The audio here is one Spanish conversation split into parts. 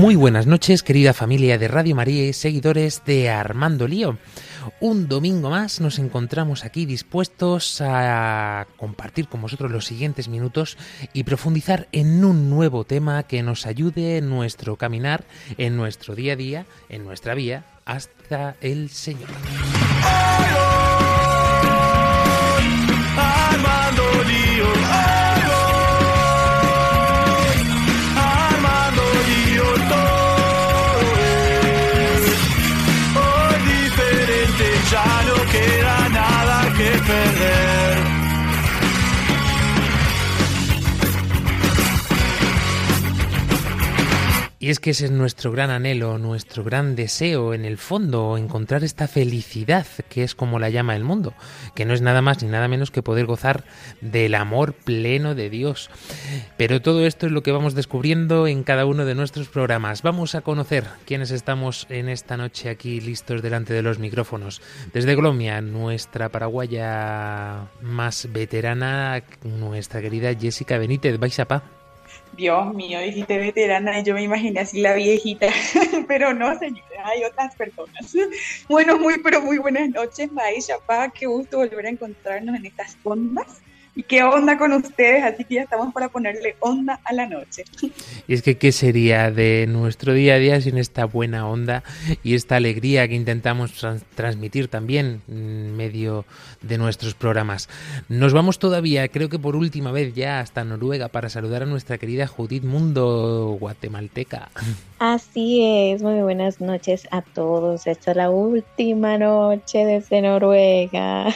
Muy buenas noches, querida familia de Radio María y seguidores de Armando Lío. Un domingo más nos encontramos aquí dispuestos a compartir con vosotros los siguientes minutos y profundizar en un nuevo tema que nos ayude en nuestro caminar, en nuestro día a día, en nuestra vía hasta el Señor. Nada Y es que ese es nuestro gran anhelo, nuestro gran deseo en el fondo, encontrar esta felicidad que es como la llama el mundo, que no es nada más ni nada menos que poder gozar del amor pleno de Dios. Pero todo esto es lo que vamos descubriendo en cada uno de nuestros programas. Vamos a conocer quiénes estamos en esta noche aquí listos delante de los micrófonos. Desde Colombia, nuestra paraguaya más veterana, nuestra querida Jessica Benítez. ¿Vais a pa? Dios mío, dijiste veterana y yo me imaginé así la viejita, pero no, señores, hay otras personas. Bueno, muy, pero muy buenas noches, Maíz Chapá, qué gusto volver a encontrarnos en estas ondas. Y qué onda con ustedes, así que ya estamos para ponerle onda a la noche. Y es que, ¿qué sería de nuestro día a día sin esta buena onda y esta alegría que intentamos trans- transmitir también en medio de nuestros programas? Nos vamos todavía, creo que por última vez ya, hasta Noruega para saludar a nuestra querida Judith Mundo, guatemalteca. Así es, muy buenas noches a todos. Esta es la última noche desde Noruega.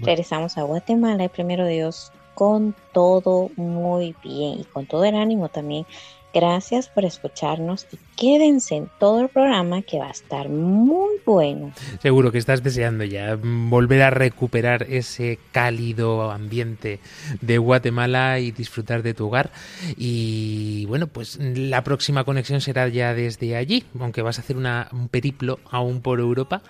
Regresamos a Guatemala y primero Dios con todo muy bien y con todo el ánimo también. Gracias por escucharnos y quédense en todo el programa que va a estar muy bueno. Seguro que estás deseando ya volver a recuperar ese cálido ambiente de Guatemala y disfrutar de tu hogar. Y bueno, pues la próxima conexión será ya desde allí, aunque vas a hacer una, un periplo aún por Europa,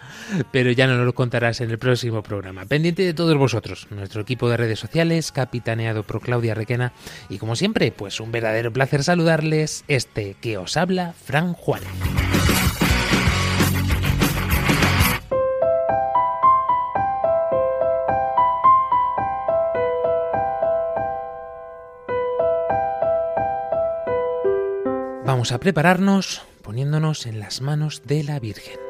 pero ya nos lo contarás en el próximo programa. Pendiente de todos vosotros, nuestro equipo de redes sociales, capitaneado por Claudia Requena, y como siempre, pues un verdadero placer saludarles, este que os habla, Fran Juárez. Vamos a prepararnos poniéndonos en las manos de la Virgen.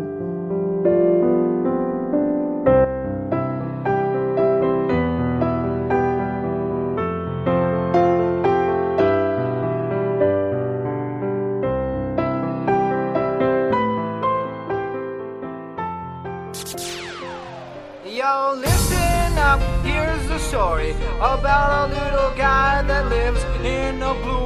blue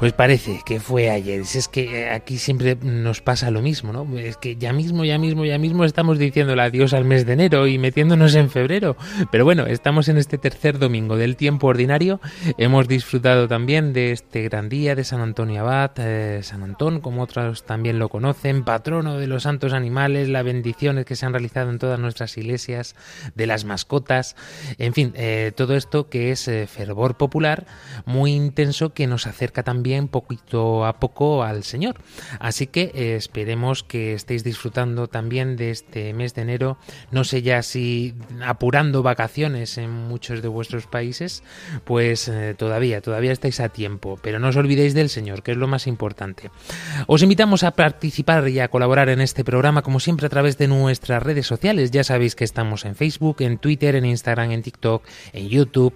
Pues parece que fue ayer. Es que eh, aquí siempre nos pasa lo mismo, ¿no? Es que ya mismo, ya mismo, ya mismo estamos diciéndole adiós al mes de enero y metiéndonos en febrero. Pero bueno, estamos en este tercer domingo del tiempo ordinario. Hemos disfrutado también de este gran día de San Antonio Abad, eh, San Antón, como otros también lo conocen, patrono de los santos animales, las bendiciones que se han realizado en todas nuestras iglesias, de las mascotas, en fin, eh, todo esto que es fervor popular muy intenso que nos acerca también poquito a poco al Señor. Así que eh, esperemos que estéis disfrutando también de este mes de enero, no sé ya si apurando vacaciones en muchos de vuestros países, pues eh, todavía, todavía estáis a tiempo, pero no os olvidéis del Señor, que es lo más importante. Os invitamos a participar y a colaborar en este programa, como siempre, a través de nuestras redes sociales. Ya sabéis que estamos en Facebook, en Twitter, en Instagram, en TikTok, en YouTube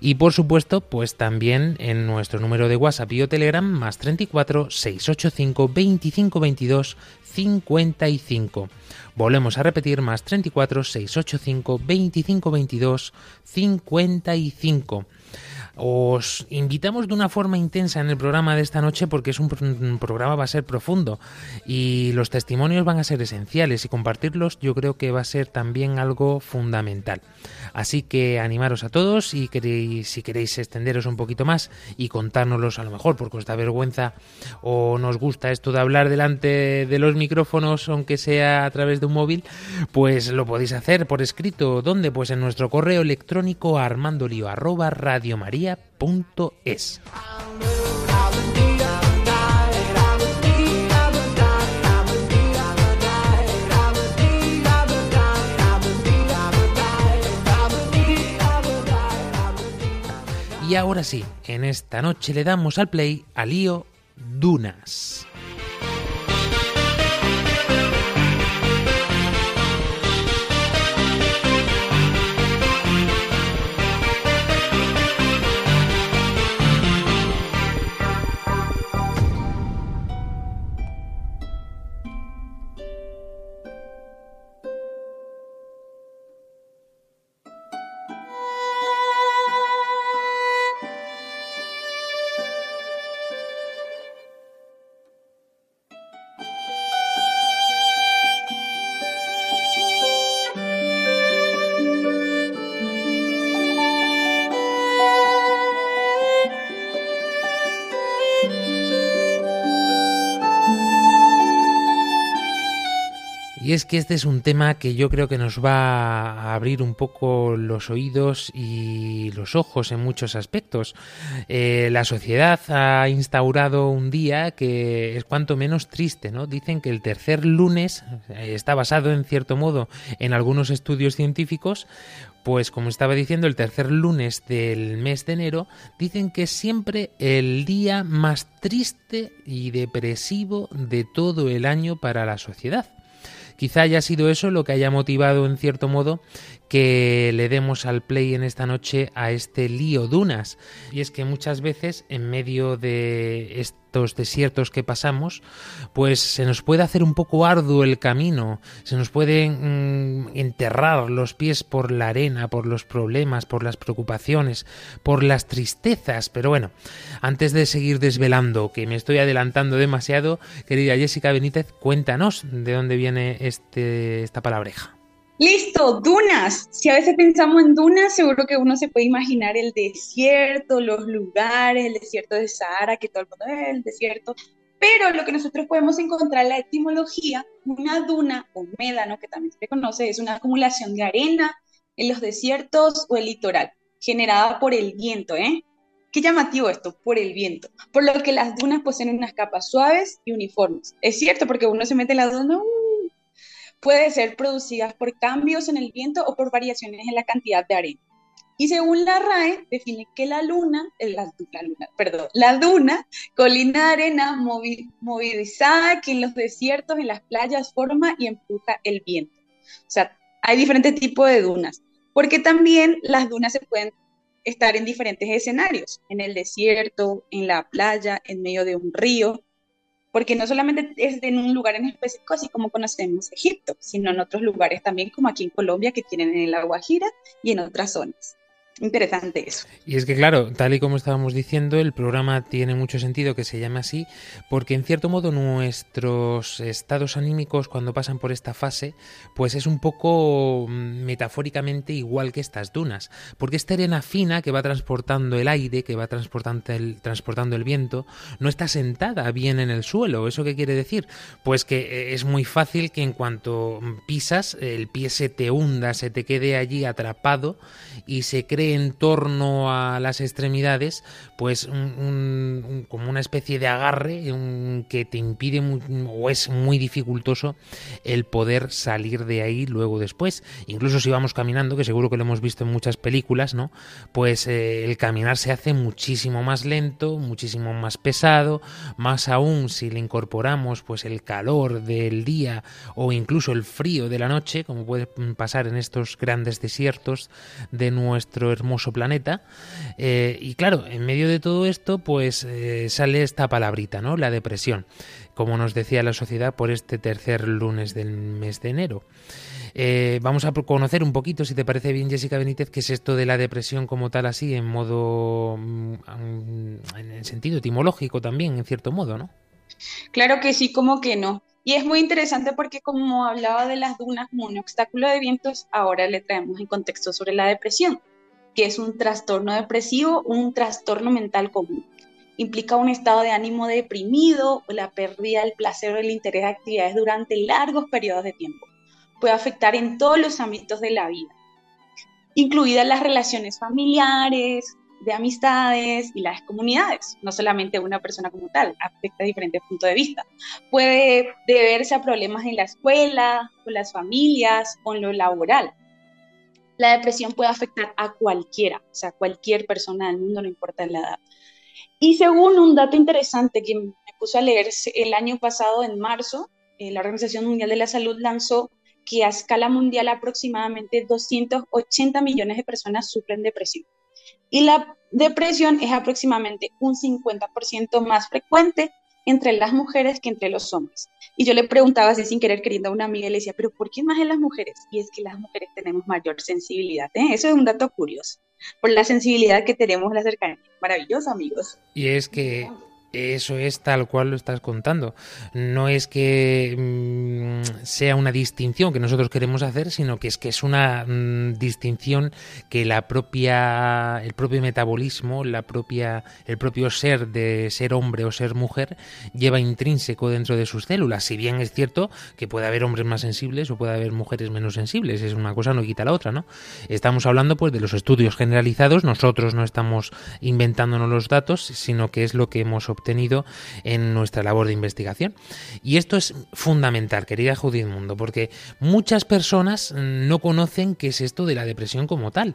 y por supuesto, pues también en nuestro número de WhatsApp y Telegram más 34 685 25 22 55. Volvemos a repetir más 34 685 25 22 55. Os invitamos de una forma intensa en el programa de esta noche porque es un, un, programa va a ser profundo y los testimonios van a ser esenciales y compartirlos yo creo que va a ser también algo fundamental. Así que animaros a todos y queréis, si queréis extenderos un poquito más y contárnoslos a lo mejor porque os da vergüenza o nos gusta esto de hablar delante de los micrófonos aunque sea a través de un móvil, pues lo podéis hacer por escrito. ¿Dónde? Pues en nuestro correo electrónico armandolio arroba radiomaria.es. Y ahora sí, en esta noche le damos al play a Lío Dunas. Y es que este es un tema que yo creo que nos va a abrir un poco los oídos y los ojos en muchos aspectos. Eh, la sociedad ha instaurado un día que es cuanto menos triste, ¿no? Dicen que el tercer lunes eh, está basado en cierto modo en algunos estudios científicos, pues como estaba diciendo, el tercer lunes del mes de enero dicen que es siempre el día más triste y depresivo de todo el año para la sociedad. Quizá haya sido eso lo que haya motivado en cierto modo que le demos al play en esta noche a este lío dunas. Y es que muchas veces en medio de estos desiertos que pasamos, pues se nos puede hacer un poco arduo el camino, se nos puede mm, enterrar los pies por la arena, por los problemas, por las preocupaciones, por las tristezas. Pero bueno, antes de seguir desvelando, que me estoy adelantando demasiado, querida Jessica Benítez, cuéntanos de dónde viene este, esta palabreja. Listo, dunas. Si a veces pensamos en dunas, seguro que uno se puede imaginar el desierto, los lugares, el desierto de Sahara, que todo el mundo es el desierto. Pero lo que nosotros podemos encontrar en la etimología, una duna o médano, que también se conoce, es una acumulación de arena en los desiertos o el litoral, generada por el viento, ¿eh? Qué llamativo esto, por el viento. Por lo que las dunas poseen unas capas suaves y uniformes. Es cierto, porque uno se mete en la duna, uh, puede ser producidas por cambios en el viento o por variaciones en la cantidad de arena. Y según la RAE, define que la luna, eh, la, la luna perdón, la duna, colina de arena movi, movilizada que en los desiertos, en las playas, forma y empuja el viento. O sea, hay diferentes tipos de dunas, porque también las dunas se pueden estar en diferentes escenarios, en el desierto, en la playa, en medio de un río, porque no solamente es en un lugar en específico, así como conocemos Egipto, sino en otros lugares también, como aquí en Colombia, que tienen en el Guajira y en otras zonas. Interesante eso. Y es que claro, tal y como estábamos diciendo, el programa tiene mucho sentido que se llame así, porque en cierto modo nuestros estados anímicos cuando pasan por esta fase, pues es un poco mm, metafóricamente igual que estas dunas, porque esta arena fina que va transportando el aire, que va transportando el, transportando el viento, no está sentada bien en el suelo. ¿Eso qué quiere decir? Pues que es muy fácil que en cuanto pisas, el pie se te hunda, se te quede allí atrapado y se cree en torno a las extremidades pues como una especie de agarre que te impide o es muy dificultoso el poder salir de ahí luego después. Incluso si vamos caminando, que seguro que lo hemos visto en muchas películas, ¿no? Pues eh, el caminar se hace muchísimo más lento, muchísimo más pesado, más aún si le incorporamos pues el calor del día o incluso el frío de la noche, como puede pasar en estos grandes desiertos de nuestro hermoso planeta. Eh, y claro, en medio de todo esto, pues eh, sale esta palabrita, ¿no? La depresión, como nos decía la sociedad por este tercer lunes del mes de enero. Eh, vamos a conocer un poquito, si te parece bien, Jessica Benítez, qué es esto de la depresión como tal, así, en modo, mm, en el sentido etimológico también, en cierto modo, ¿no? Claro que sí, como que no. Y es muy interesante porque como hablaba de las dunas como un obstáculo de vientos, ahora le traemos en contexto sobre la depresión, que es un trastorno depresivo, un trastorno mental común. Implica un estado de ánimo deprimido o la pérdida del placer o del interés de actividades durante largos periodos de tiempo. Puede afectar en todos los ámbitos de la vida, incluidas las relaciones familiares, de amistades y las comunidades, no solamente una persona como tal, afecta diferentes puntos de vista. Puede deberse a problemas en la escuela, con las familias, con lo laboral. La depresión puede afectar a cualquiera, o sea, cualquier persona del mundo, no importa la edad. Y según un dato interesante que me puse a leer el año pasado, en marzo, eh, la Organización Mundial de la Salud lanzó que a escala mundial aproximadamente 280 millones de personas sufren depresión y la depresión es aproximadamente un 50% más frecuente entre las mujeres que entre los hombres. Y yo le preguntaba así sin querer queriendo a una amiga y le decía, pero ¿por qué más en las mujeres? Y es que las mujeres tenemos mayor sensibilidad. ¿eh? Eso es un dato curioso, por la sensibilidad que tenemos la cercanía. Maravilloso, amigos. Y es que eso es tal cual lo estás contando. No es que mm, sea una distinción que nosotros queremos hacer, sino que es que es una mm, distinción que la propia, el propio metabolismo, la propia, el propio ser de ser hombre o ser mujer lleva intrínseco dentro de sus células. Si bien es cierto que puede haber hombres más sensibles o puede haber mujeres menos sensibles, es una cosa no quita la otra, ¿no? Estamos hablando pues de los estudios generalizados. Nosotros no estamos inventándonos los datos, sino que es lo que hemos obtenido tenido en nuestra labor de investigación. Y esto es fundamental, querida Judith Mundo, porque muchas personas no conocen qué es esto de la depresión como tal.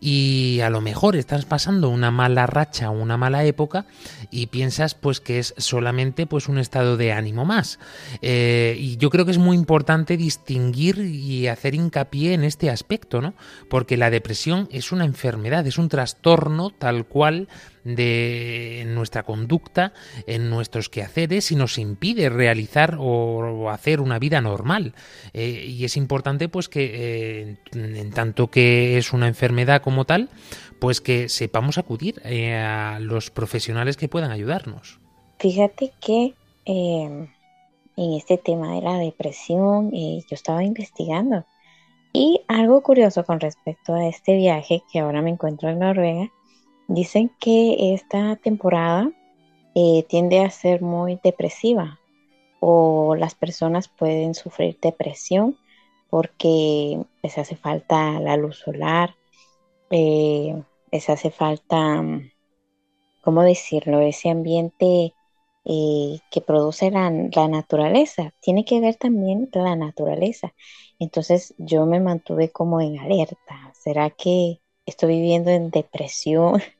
Y a lo mejor estás pasando una mala racha una mala época y piensas pues que es solamente pues un estado de ánimo más. Eh, y yo creo que es muy importante distinguir y hacer hincapié en este aspecto, ¿no? Porque la depresión es una enfermedad, es un trastorno tal cual de nuestra conducta, en nuestros quehaceres y nos impide realizar o, hacer una vida normal. Eh, y es importante pues que eh, en tanto que es una enfermedad como tal, pues que sepamos acudir eh, a los profesionales que puedan ayudarnos. Fíjate que en este tema de la depresión yo estaba investigando y algo curioso con respecto a este viaje que ahora me encuentro en Noruega Dicen que esta temporada eh, tiende a ser muy depresiva o las personas pueden sufrir depresión porque les hace falta la luz solar, eh, les hace falta, ¿cómo decirlo?, ese ambiente eh, que produce la, la, naturaleza. Tiene que ver también la naturaleza. Entonces yo me mantuve como en alerta. ¿Será que estoy viviendo en depresión?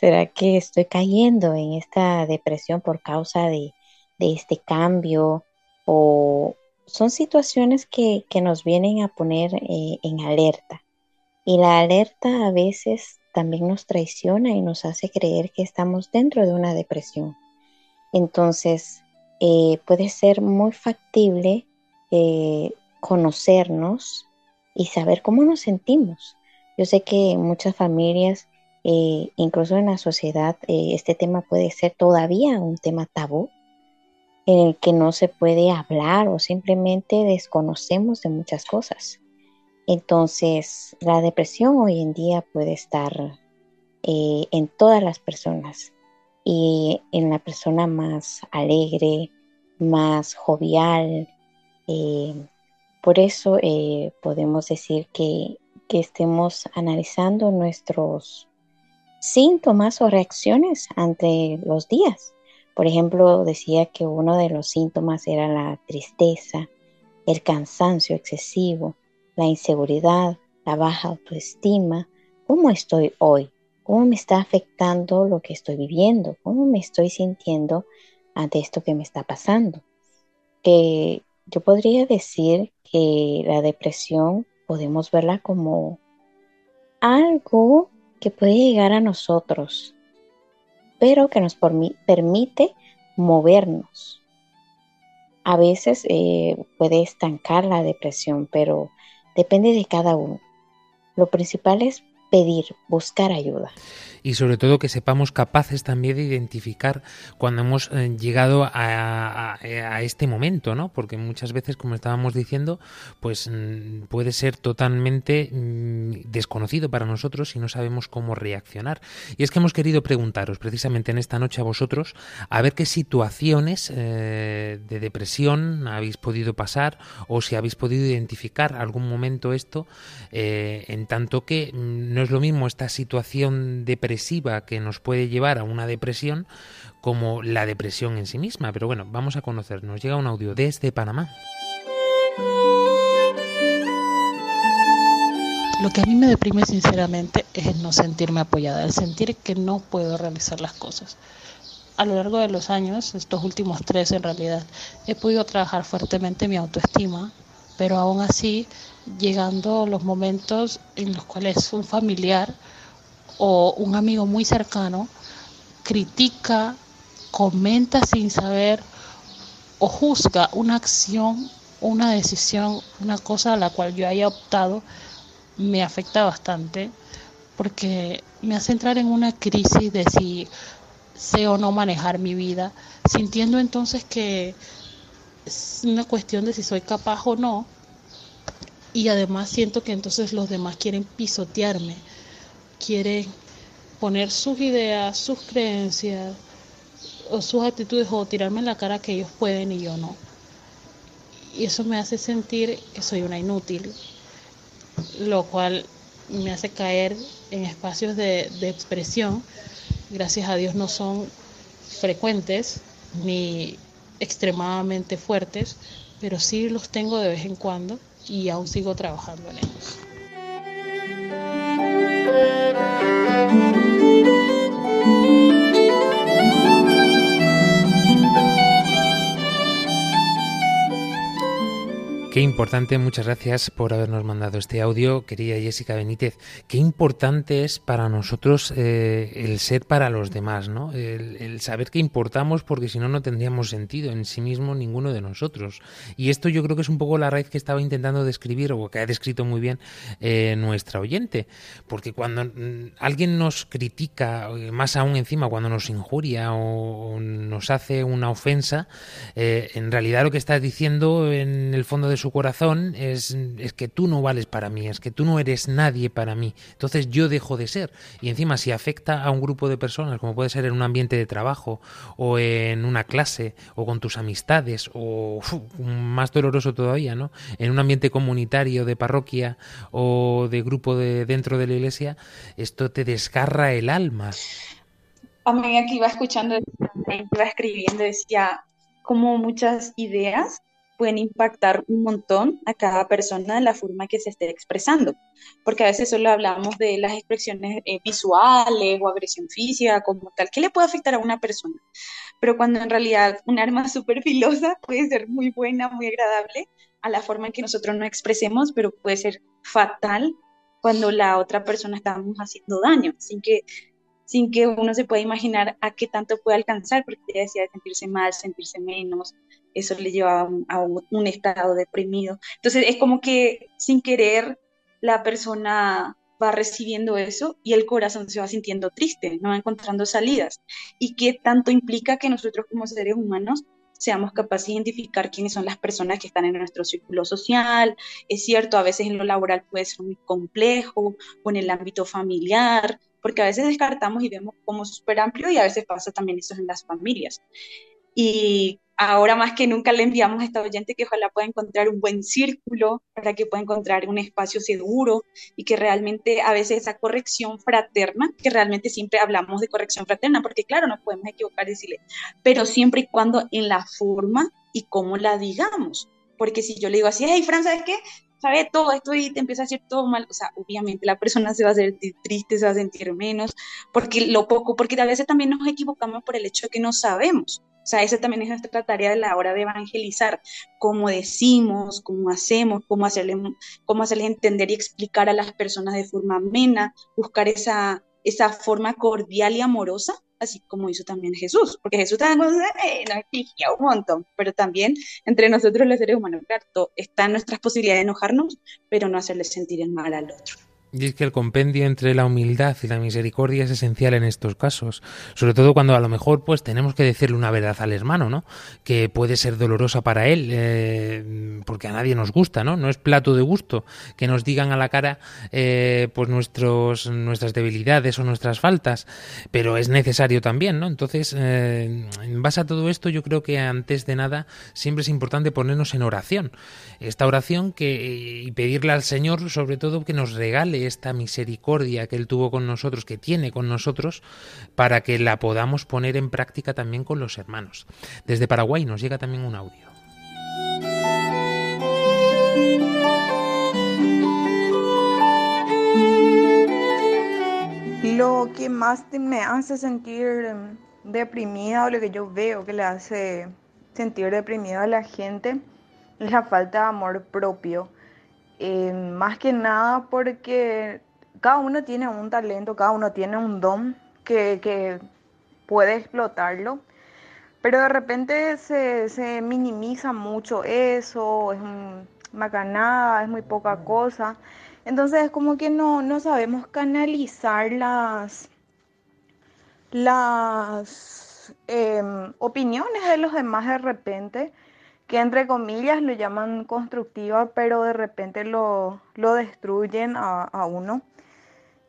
¿Será que estoy cayendo en esta depresión por causa de, este cambio? ¿O son situaciones que, nos vienen a poner eh, en alerta? Y la alerta a veces también nos traiciona y nos hace creer que estamos dentro de una depresión. Entonces, eh, puede ser muy factible eh, conocernos y saber cómo nos sentimos. Yo sé que muchas familias eh, incluso en la sociedad eh, este tema puede ser todavía un tema tabú en el que no se puede hablar o simplemente desconocemos de muchas cosas. Entonces, la depresión hoy en día puede estar eh, en todas las personas y en la persona más alegre, más jovial. por eso podemos decir que, que estemos analizando nuestros síntomas o reacciones ante los días. Por ejemplo, decía que uno de los síntomas era la tristeza, el cansancio excesivo, la inseguridad, la baja autoestima. ¿Cómo estoy hoy? ¿Cómo me está afectando lo que estoy viviendo? ¿Cómo me estoy sintiendo ante esto que me está pasando? Que yo podría decir que la depresión podemos verla como algo que puede llegar a nosotros, pero que nos permite movernos. A veces eh, puede estancar la depresión, pero depende de cada uno. Lo principal es pedir, buscar ayuda y sobre todo que sepamos capaces también de identificar cuando hemos eh, llegado a, este momento, ¿no? Porque muchas veces, como estábamos diciendo, pues mm, puede ser totalmente mm, desconocido para nosotros y no sabemos cómo reaccionar. Y es que hemos querido preguntaros precisamente en esta noche a vosotros a ver qué situaciones eh, de depresión habéis podido pasar o si habéis podido identificar algún momento esto, eh, en tanto que mm, no es lo mismo esta situación de que nos puede llevar a una depresión como la depresión en sí misma. Pero bueno, vamos a conocer. Nos llega un audio desde Panamá. Lo que a mí me deprime sinceramente es el no sentirme apoyada, el sentir que no puedo realizar las cosas. A lo largo de los años, estos últimos tres en realidad, he podido trabajar fuertemente mi autoestima, pero aún así, llegando los momentos en los cuales un familiar o un amigo muy cercano critica, comenta sin saber o juzga una acción, una decisión, una cosa a la cual yo haya optado, me afecta bastante porque me hace entrar en una crisis de si sé o no manejar mi vida, sintiendo entonces que es una cuestión de si soy capaz o no, y además siento que entonces los demás quieren pisotearme quieren poner sus ideas, sus creencias o sus actitudes o tirarme en la cara que ellos pueden y yo no. Y eso me hace sentir que soy una inútil, lo cual me hace caer en espacios de, de expresión. Gracias a Dios no son frecuentes ni extremadamente fuertes, pero sí los tengo de vez en cuando y aún sigo trabajando en ellos. Thank you. Qué importante, muchas gracias por habernos mandado este audio, querida Jessica Benítez. Qué importante es para nosotros eh, el ser para los demás, ¿no? El, saber que importamos, porque si no, no tendríamos sentido en sí mismo ninguno de nosotros. Y esto yo creo que es un poco la raíz que estaba intentando describir, o que ha descrito muy bien eh, nuestra oyente. Porque cuando mm, alguien nos critica, eh, más aún encima cuando nos injuria o, nos hace una ofensa, en realidad lo que está diciendo en el fondo de su corazón es, es que tú no vales para mí, es que tú no eres nadie para mí. Entonces yo dejo de ser. Y encima si afecta a un grupo de personas, como puede ser en un ambiente de trabajo o en una clase o con tus amistades o más doloroso todavía, ¿no? En un ambiente comunitario de parroquia o de grupo de dentro de la iglesia, esto te desgarra el alma. A medida que iba escuchando, iba escribiendo, decía como muchas ideas pueden impactar un montón a cada persona de la forma que se esté expresando, porque a veces solo hablamos de las expresiones eh, visuales o agresión física como tal, que le puede afectar a una persona, pero cuando en realidad un arma súper filosa puede ser muy buena, muy agradable a la forma en que nosotros nos expresemos, pero puede ser fatal cuando la otra persona estamos haciendo daño, sin que sin que uno se pueda imaginar a qué tanto puede alcanzar, porque te decía sentirse mal, sentirse menos, eso le lleva a un, estado deprimido. Entonces es como que sin querer la persona va recibiendo eso y el corazón se va sintiendo triste, no va encontrando salidas. ¿Y qué tanto implica que nosotros como seres humanos seamos capaces de identificar quiénes son las personas que están en nuestro círculo social? Es cierto, a veces en lo laboral puede ser muy complejo o en el ámbito familiar, porque a veces descartamos y vemos como súper amplio y a veces pasa también eso en las familias. Y ahora más que nunca le enviamos a esta oyente que ojalá pueda encontrar un buen círculo, para que pueda encontrar un espacio seguro y que realmente a veces esa corrección fraterna, que realmente siempre hablamos de corrección fraterna, porque claro, nos podemos equivocar y decirle, pero siempre y cuando en la forma y cómo la digamos. Porque si yo le digo así, hey, Fran, ¿sabes qué? sabe todo esto y te empieza a decir todo mal, o sea, obviamente la persona se va a sentir triste, se va a sentir menos, porque lo poco, porque a veces también nos equivocamos por el hecho de que no sabemos. Sea, esa también es nuestra tarea de la hora de evangelizar, cómo decimos, cómo hacemos, cómo hacerle, cómo hacerles entender y explicar a las personas de forma amena, buscar esa, esa forma cordial y amorosa así como hizo también Jesús, porque Jesús también nos exigía un montón, pero también entre nosotros los seres humanos, claro, está en nuestras posibilidades de enojarnos, pero no hacerle sentir el mal al otro. Y es que el compendio entre la humildad y la misericordia es esencial en estos casos, sobre todo cuando a lo mejor pues tenemos que decirle una verdad al hermano, ¿no? Que puede ser dolorosa para él, eh, porque a nadie nos gusta, ¿no? No es plato de gusto que nos digan a la cara eh, pues nuestros nuestras debilidades o nuestras faltas, pero es necesario también, ¿no? Entonces, eh, en base a todo esto, yo creo que antes de nada siempre es importante ponernos en oración, esta oración que y pedirle al Señor, sobre todo, que nos regale esta misericordia que Él tuvo con nosotros, que tiene con nosotros, para que la podamos poner en práctica también con los hermanos. Desde Paraguay nos llega también un audio. Lo que más me hace sentir deprimida o lo que yo veo que le hace sentir deprimida a la gente es la falta de amor propio eh, más que nada porque cada uno tiene un talento, cada uno tiene un don que, puede explotarlo, pero de repente se, minimiza mucho eso, es macanada, es muy poca cosa. Entonces es como que no, no sabemos canalizar las, las em, opiniones de los demás de repente que entre comillas lo llaman constructiva, pero de repente lo, lo destruyen a, a, uno.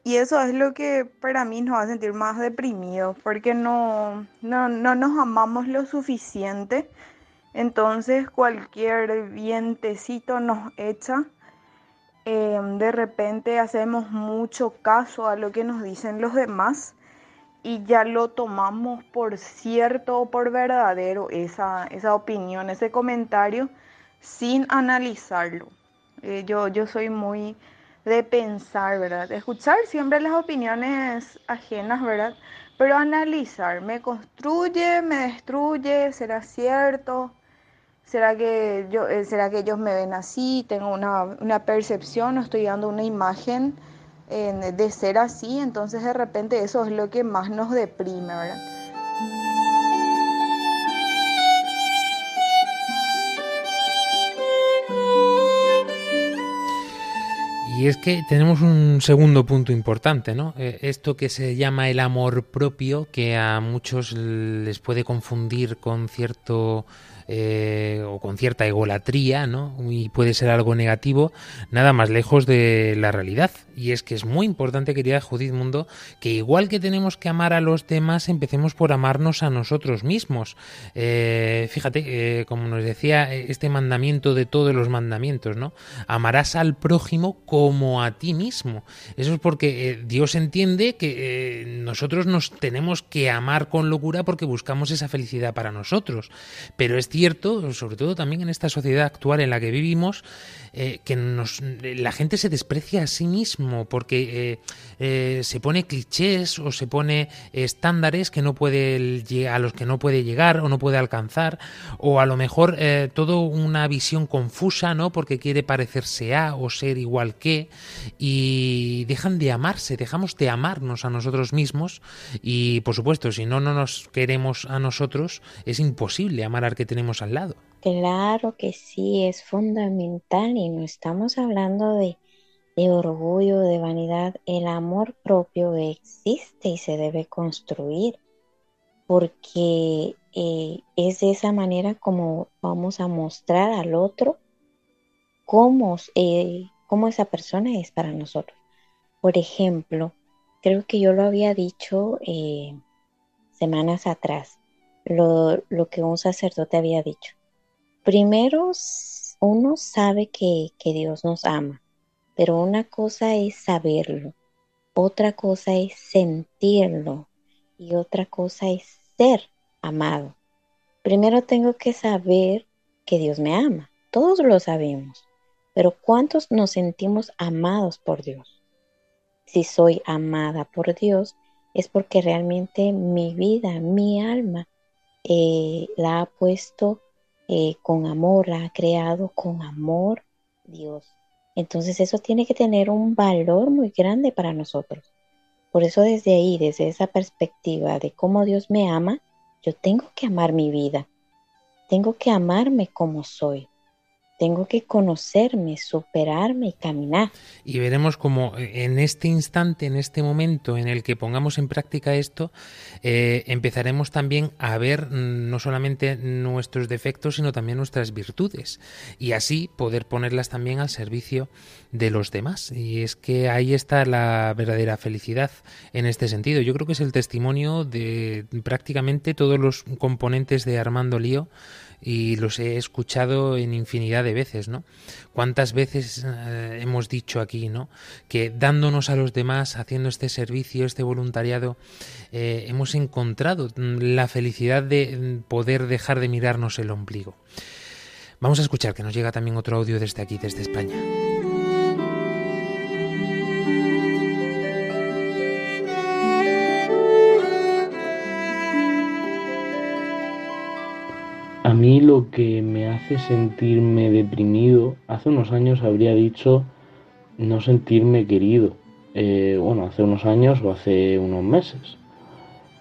Y eso es lo que para mí nos va a sentir más deprimidos, porque no, no, no nos amamos lo suficiente. Entonces cualquier vientecito nos echa. Em, de repente hacemos mucho caso a lo que nos dicen los demás y ya lo tomamos por cierto o por verdadero esa, esa opinión, ese comentario, sin analizarlo. Eh, yo, yo soy muy de pensar, ¿verdad? De escuchar siempre las opiniones ajenas, ¿verdad? Pero analizar, ¿me construye, me destruye? ¿Será cierto? ¿Será que, yo, eh, ¿será que ellos me ven así? ¿Tengo una, una percepción o estoy dando una imagen? De ser así, entonces de repente eso es lo que más nos deprime, ¿verdad? Y es que tenemos un segundo punto importante, ¿no? Eh, esto que se llama el amor propio, que a muchos les puede confundir con cierto eh, o con cierta egolatría, ¿no? Y puede ser algo negativo, nada más lejos de la realidad. Y es que es muy importante, querida Judith Mundo, que igual que tenemos que amar a los demás, empecemos por amarnos a nosotros mismos. Eh, fíjate, eh, como nos decía este mandamiento de todos los mandamientos, ¿no? Amarás al prójimo como a ti mismo. Eso es porque Dios entiende que nosotros nos tenemos que amar con locura porque buscamos esa felicidad para nosotros. Pero es cierto, sobre todo también en esta sociedad actual en la que vivimos, eh, que nos, la gente se desprecia a sí mismo porque eh, eh, se pone clichés o se pone estándares que no puede a los que no puede llegar o no puede alcanzar o a lo mejor todo una visión confusa, ¿no? Porque quiere parecerse a o ser igual que y dejan de amarse, dejamos de amarnos a nosotros mismos y por supuesto si no no nos queremos a nosotros es imposible amar al que tenemos al lado. Claro que sí, es fundamental y no estamos hablando de, orgullo, de vanidad. El amor propio existe y se debe construir porque eh, es de esa manera como vamos a mostrar al otro cómo, eh, cómo esa persona es para nosotros. Por ejemplo, creo que yo lo había dicho eh, semanas atrás, lo, lo que un sacerdote había dicho. Primero, uno sabe que, Dios nos ama, pero una cosa es saberlo, otra cosa es sentirlo y otra cosa es ser amado. Primero tengo que saber que Dios me ama. Todos lo sabemos, pero ¿cuántos nos sentimos amados por Dios? Si soy amada por Dios, es porque realmente mi vida, mi alma, eh, la ha puesto eh, con amor, la ha creado con amor Dios. Entonces eso tiene que tener un valor muy grande para nosotros. Por eso desde ahí, desde esa perspectiva de cómo Dios me ama, yo tengo que amar mi vida. Tengo que amarme como soy. Tengo que conocerme, superarme y caminar. Y veremos cómo en este instante, en este momento en el que pongamos en práctica esto, eh, empezaremos también a ver mm, no solamente nuestros defectos, sino también nuestras virtudes. Y así poder ponerlas también al servicio de los demás. Y es que ahí está la verdadera felicidad en este sentido. Yo creo que es el testimonio de prácticamente todos los componentes de Armando Lío y los he escuchado en infinidad de veces, ¿no? Cuántas veces eh, hemos dicho aquí, ¿no? Que dándonos a los demás, haciendo este servicio, este voluntariado, eh, hemos encontrado la felicidad de mm, poder dejar de mirarnos el ombligo. Vamos a escuchar que nos llega también otro audio desde aquí, desde España. Que me hace sentirme deprimido, hace unos años habría dicho no sentirme querido. Eh, bueno, hace unos años o hace unos meses.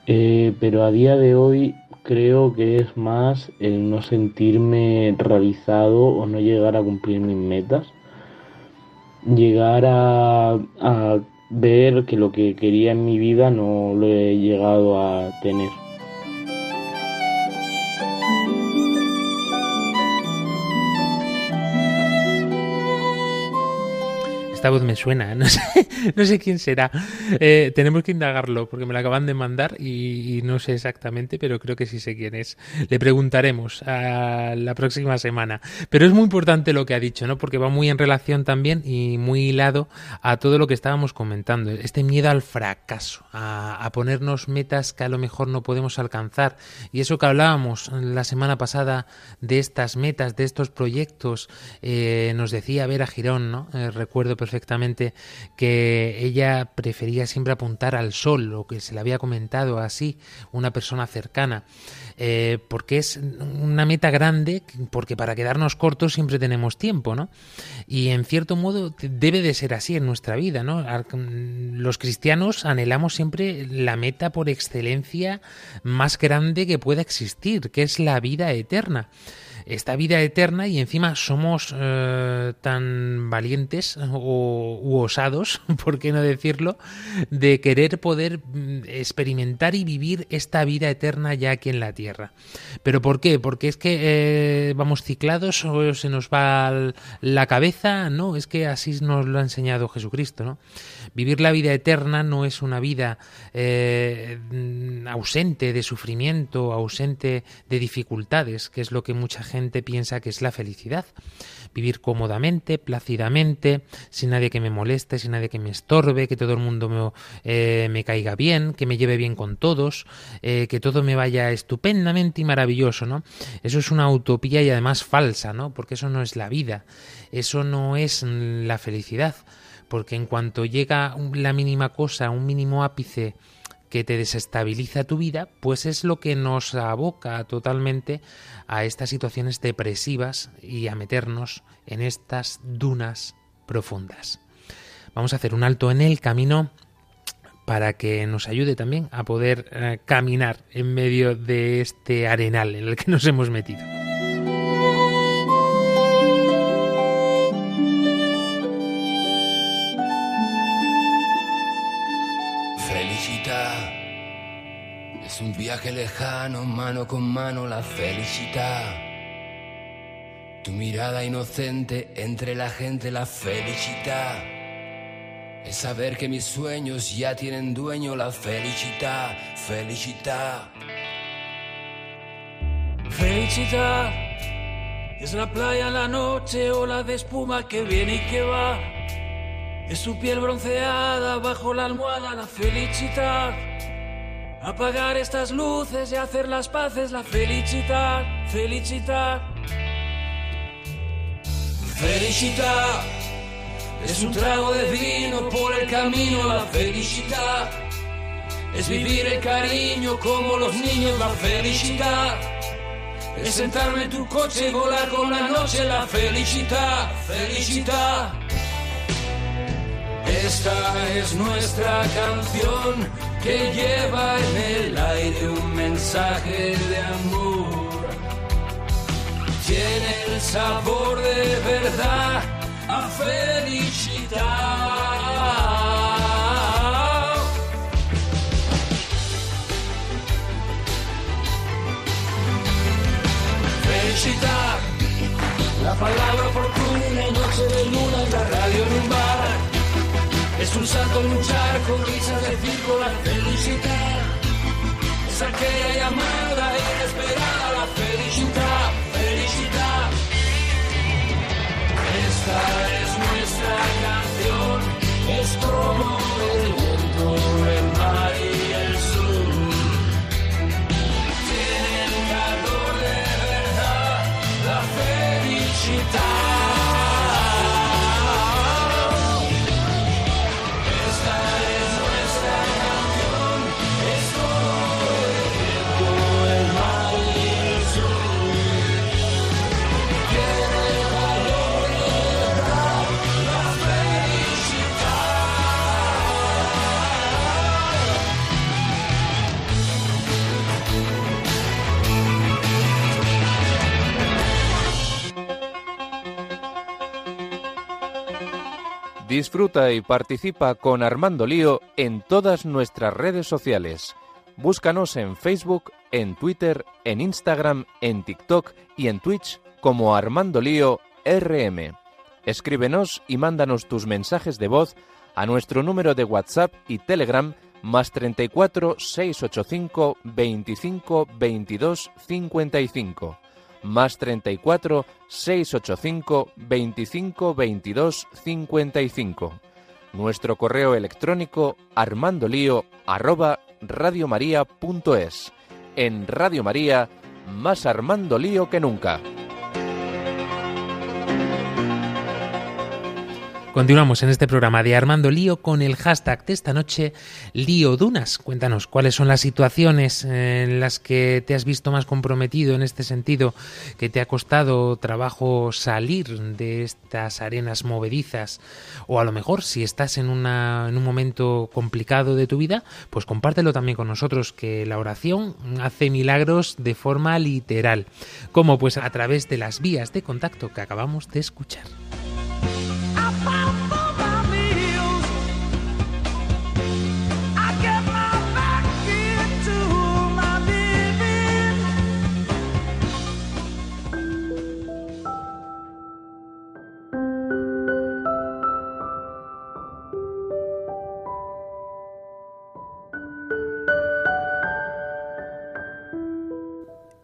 Eh, pero a día de hoy creo que es más el no sentirme realizado o no llegar a cumplir mis metas. Llegar a ver que lo que quería en mi vida no lo he llegado a tener. Esta voz me suena, no sé, no sé quién será. Eh, tenemos que indagarlo porque me la acaban de mandar y, no sé exactamente, pero creo que sí sé quién es. Le preguntaremos a la próxima semana. Pero es muy importante lo que ha dicho, ¿no? Porque va muy en relación también y muy hilado a todo lo que estábamos comentando. Este miedo al fracaso, a, ponernos metas que a lo mejor no podemos alcanzar. Y eso que hablábamos la semana pasada de estas metas, de estos proyectos, eh, nos decía Vera Girón, ¿no? Eh, recuerdo perfectamente perfectamente que ella prefería siempre apuntar al sol, o que se le había comentado así una persona cercana, eh, porque es una meta grande, porque para quedarnos cortos siempre tenemos tiempo, ¿no? Y en cierto modo debe de ser así en nuestra vida, ¿no? Los cristianos anhelamos siempre la meta por excelencia más grande que pueda existir, que es la vida eterna esta vida eterna y encima somos eh, tan valientes o, u osados, por qué no decirlo, de querer poder mm, experimentar y vivir esta vida eterna ya aquí en la tierra. ¿Pero por qué? Porque es que eh, vamos ciclados o se nos va la cabeza, no, es que así nos lo ha enseñado Jesucristo, ¿no? Vivir la vida eterna no es una vida eh, ausente de sufrimiento, ausente de dificultades, que es lo que mucha gente piensa que es la felicidad. Vivir cómodamente, plácidamente, sin nadie que me moleste, sin nadie que me estorbe, que todo el mundo me, eh, me caiga bien, que me lleve bien con todos, eh, que todo me vaya estupendamente y maravilloso, ¿no? Eso es una utopía y además falsa, ¿no? Porque eso no es la vida, eso no es la felicidad porque en cuanto llega la mínima cosa, un mínimo ápice que te desestabiliza tu vida, pues es lo que nos aboca totalmente a estas situaciones depresivas y a meternos en estas dunas profundas. Vamos a hacer un alto en el camino para que nos ayude también a poder eh, caminar en medio de este arenal en el que nos hemos metido. Un viaje lejano, mano con mano, la felicidad. Tu mirada inocente entre la gente, la felicidad. Es saber que mis sueños ya tienen dueño, la felicidad, felicidad. Felicità es la playa, la noche, ola de espuma que viene y que va. Es su piel bronceada bajo la almohada, la felicidad. Apagar estas luces y hacer las paces, la felicidad, felicidad. Felicidad es un trago de vino por el camino, la felicidad. Es vivir el cariño como los niños, la felicidad. Es sentarme en tu coche y volar con la noche, la felicidad, felicidad. Esta es nuestra canción que lleva en el aire un mensaje de amor. Tiene el sabor de verdad a felicidad. Felicidad, la palabra oportuna, noche de luna en la radio en. Es un salto en un charco, risas de circo, la felicidad. Es aquella llamada inesperada, la felicidad, felicidad. Esta es nuestra canción, es como el Disfruta y participa con Armando Lío en todas nuestras redes sociales. Búscanos en Facebook, en Twitter, en Instagram, en TikTok y en Twitch como Armando Lío RM. Escríbenos y mándanos tus mensajes de voz a nuestro número de WhatsApp y Telegram más 34 685 25 22 55 más 34 685 25 22 55. Nuestro correo electrónico armandolío arroba radiomaria.es. En Radio María, más Armando Lío que nunca. Continuamos en este programa de Armando Lío con el hashtag de esta noche Lío Dunas. Cuéntanos cuáles son las situaciones en las que te has visto más comprometido en este sentido, que te ha costado trabajo salir de estas arenas movedizas o a lo mejor si estás en, una, en un momento complicado de tu vida, pues compártelo también con nosotros que la oración hace milagros de forma literal, como pues a través de las vías de contacto que acabamos de escuchar.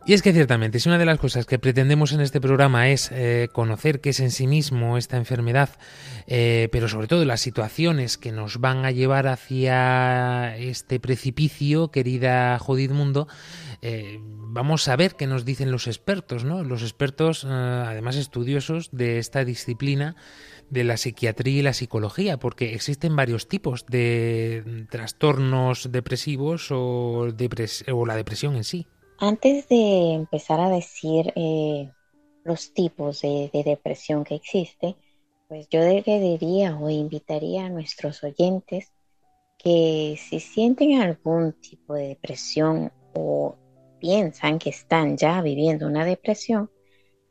Y es que ciertamente, si una de las cosas que pretendemos en este programa es eh, conocer qué es en sí mismo esta enfermedad, eh, pero sobre todo las situaciones que nos van a llevar hacia este precipicio, querida Jodid Mundo, eh, vamos a ver qué nos dicen los expertos, ¿no? Los expertos, además estudiosos de esta disciplina de la psiquiatría y la psicología, porque existen varios tipos de trastornos depresivos o, depres o la depresión en sí. Antes de empezar a decir eh, los tipos de, de depresión que existe, pues yo le diría o invitaría a nuestros oyentes que si sienten algún tipo de depresión o piensan que están ya viviendo una depresión,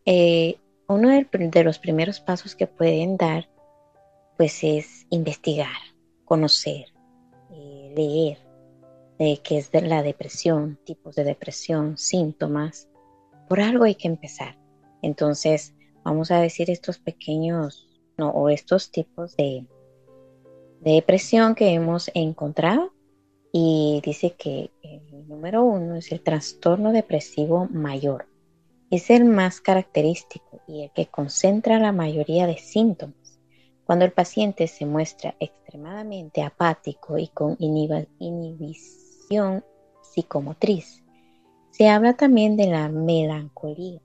eh, uno de, de los primeros pasos que pueden dar pues es investigar, conocer, eh, leer de qué es de la depresión, tipos de depresión, síntomas. Por algo hay que empezar. Entonces, vamos a decir estos pequeños, no, o estos tipos de, de depresión que hemos encontrado. Y dice que el número uno es el trastorno depresivo mayor. Es el más característico y el que concentra la mayoría de síntomas. Cuando el paciente se muestra extremadamente apático y con inhibición psicomotriz, se habla también de la melancolía.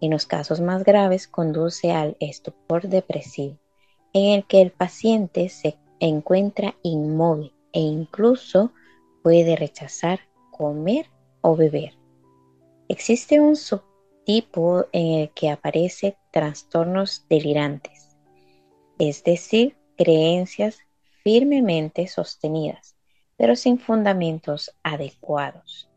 En los casos más graves conduce al estupor depresivo, en el que el paciente se encuentra inmóvil e incluso puede rechazar comer o beber. Existe un subtipo en el que aparecen trastornos delirantes, es decir, creencias firmemente sostenidas, pero sin fundamentos adecuados.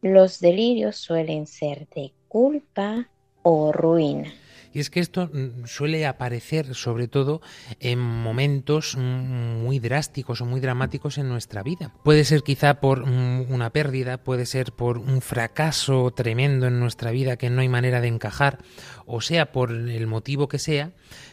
Los delirios suelen ser de culpa o ruina. Y es que esto mm, suele aparecer sobre todo en momentos mm, muy drásticos o muy dramáticos en nuestra vida. Puede ser quizá por mm, una pérdida, puede ser por un fracaso tremendo en nuestra vida que no hay manera de encajar, o sea por el motivo que sea,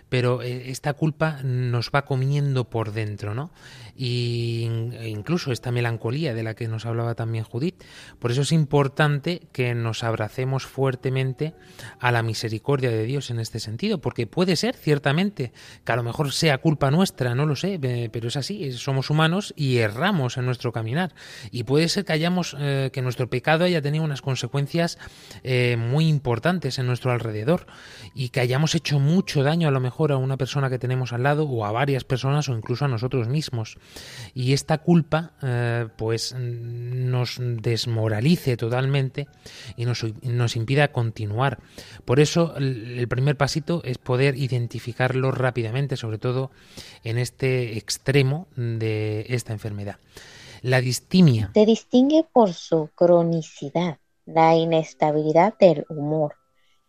pero eh, esta culpa nos va comiendo por dentro, ¿no? Y incluso esta melancolía de la que nos hablaba también Judith. Por eso es importante que nos abracemos fuertemente a la misericordia de Dios en este sentido, porque puede ser ciertamente que a lo mejor sea culpa nuestra, no lo sé, pero es así, somos humanos y erramos en nuestro caminar. Y puede ser que hayamos, eh, que nuestro pecado haya tenido unas consecuencias eh, muy importantes en nuestro alrededor y que hayamos hecho mucho daño a lo mejor a una persona que tenemos al lado o a varias personas o incluso a nosotros mismos. Y esta culpa eh, pues nos desmoralice totalmente y nos, nos impida continuar. Por eso el primer pasito es poder identificarlo rápidamente, sobre todo en este extremo de esta enfermedad. La distimia. Se distingue por su cronicidad, la inestabilidad del humor,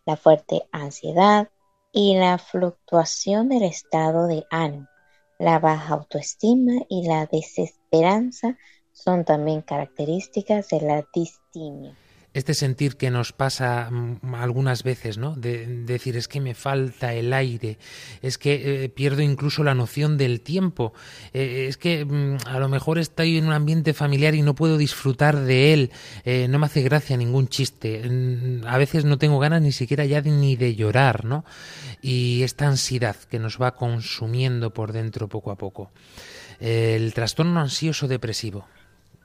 la fuerte ansiedad, y la fluctuación del estado de ánimo, la baja autoestima y la desesperanza son también características de la distimia este sentir que nos pasa mm, algunas veces, ¿no? De, decir, es que me falta el aire, es que eh, pierdo incluso la noción del tiempo, eh, es que mm, a lo mejor estoy en un ambiente familiar y no puedo disfrutar de él, eh, no me hace gracia ningún chiste, mm, a veces no tengo ganas ni siquiera ya ni de llorar, ¿no? Y esta ansiedad que nos va consumiendo por dentro poco a poco. El trastorno ansioso depresivo.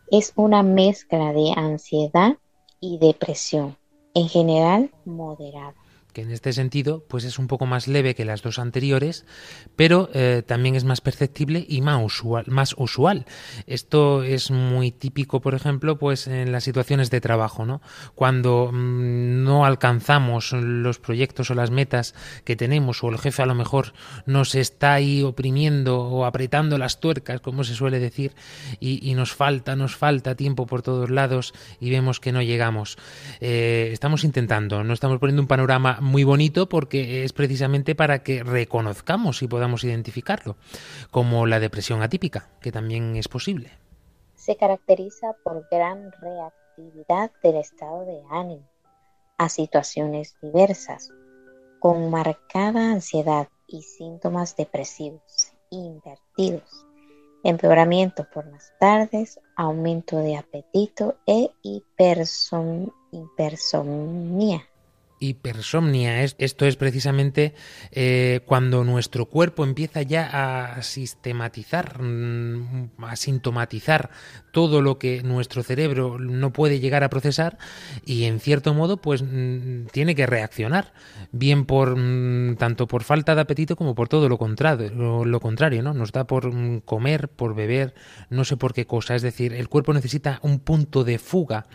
Es una mezcla de ansiedad y depresión, en general moderada que en este sentido pues es un poco más leve que las dos anteriores, pero eh, también es más perceptible y más usual, más usual. Esto es muy típico, por ejemplo, pues en las situaciones de trabajo, ¿no? Cuando mm, no alcanzamos los proyectos o las metas que tenemos, o el jefe a lo mejor nos está ahí oprimiendo o apretando las tuercas, como se suele decir, y, nos falta, nos falta tiempo por todos lados y vemos que no llegamos. Eh, estamos intentando, no estamos poniendo un panorama muy bonito porque es precisamente para que reconozcamos y podamos identificarlo, como la depresión atípica, que también es posible. Se caracteriza por gran reactividad del estado de ánimo a situaciones diversas, con marcada ansiedad y síntomas depresivos invertidos, empeoramiento por las tardes, aumento de apetito e hipersomnia hipersomnia. Esto es precisamente eh, cuando nuestro cuerpo empieza ya a sistematizar, mm, a sintomatizar todo lo que nuestro cerebro no puede llegar a procesar y en cierto modo pues mm, tiene que reaccionar, bien por mm, tanto por falta de apetito como por todo lo contrario, lo, contrario, ¿no? Nos da por comer, por beber, no sé por qué cosa, es decir, el cuerpo necesita un punto de fuga,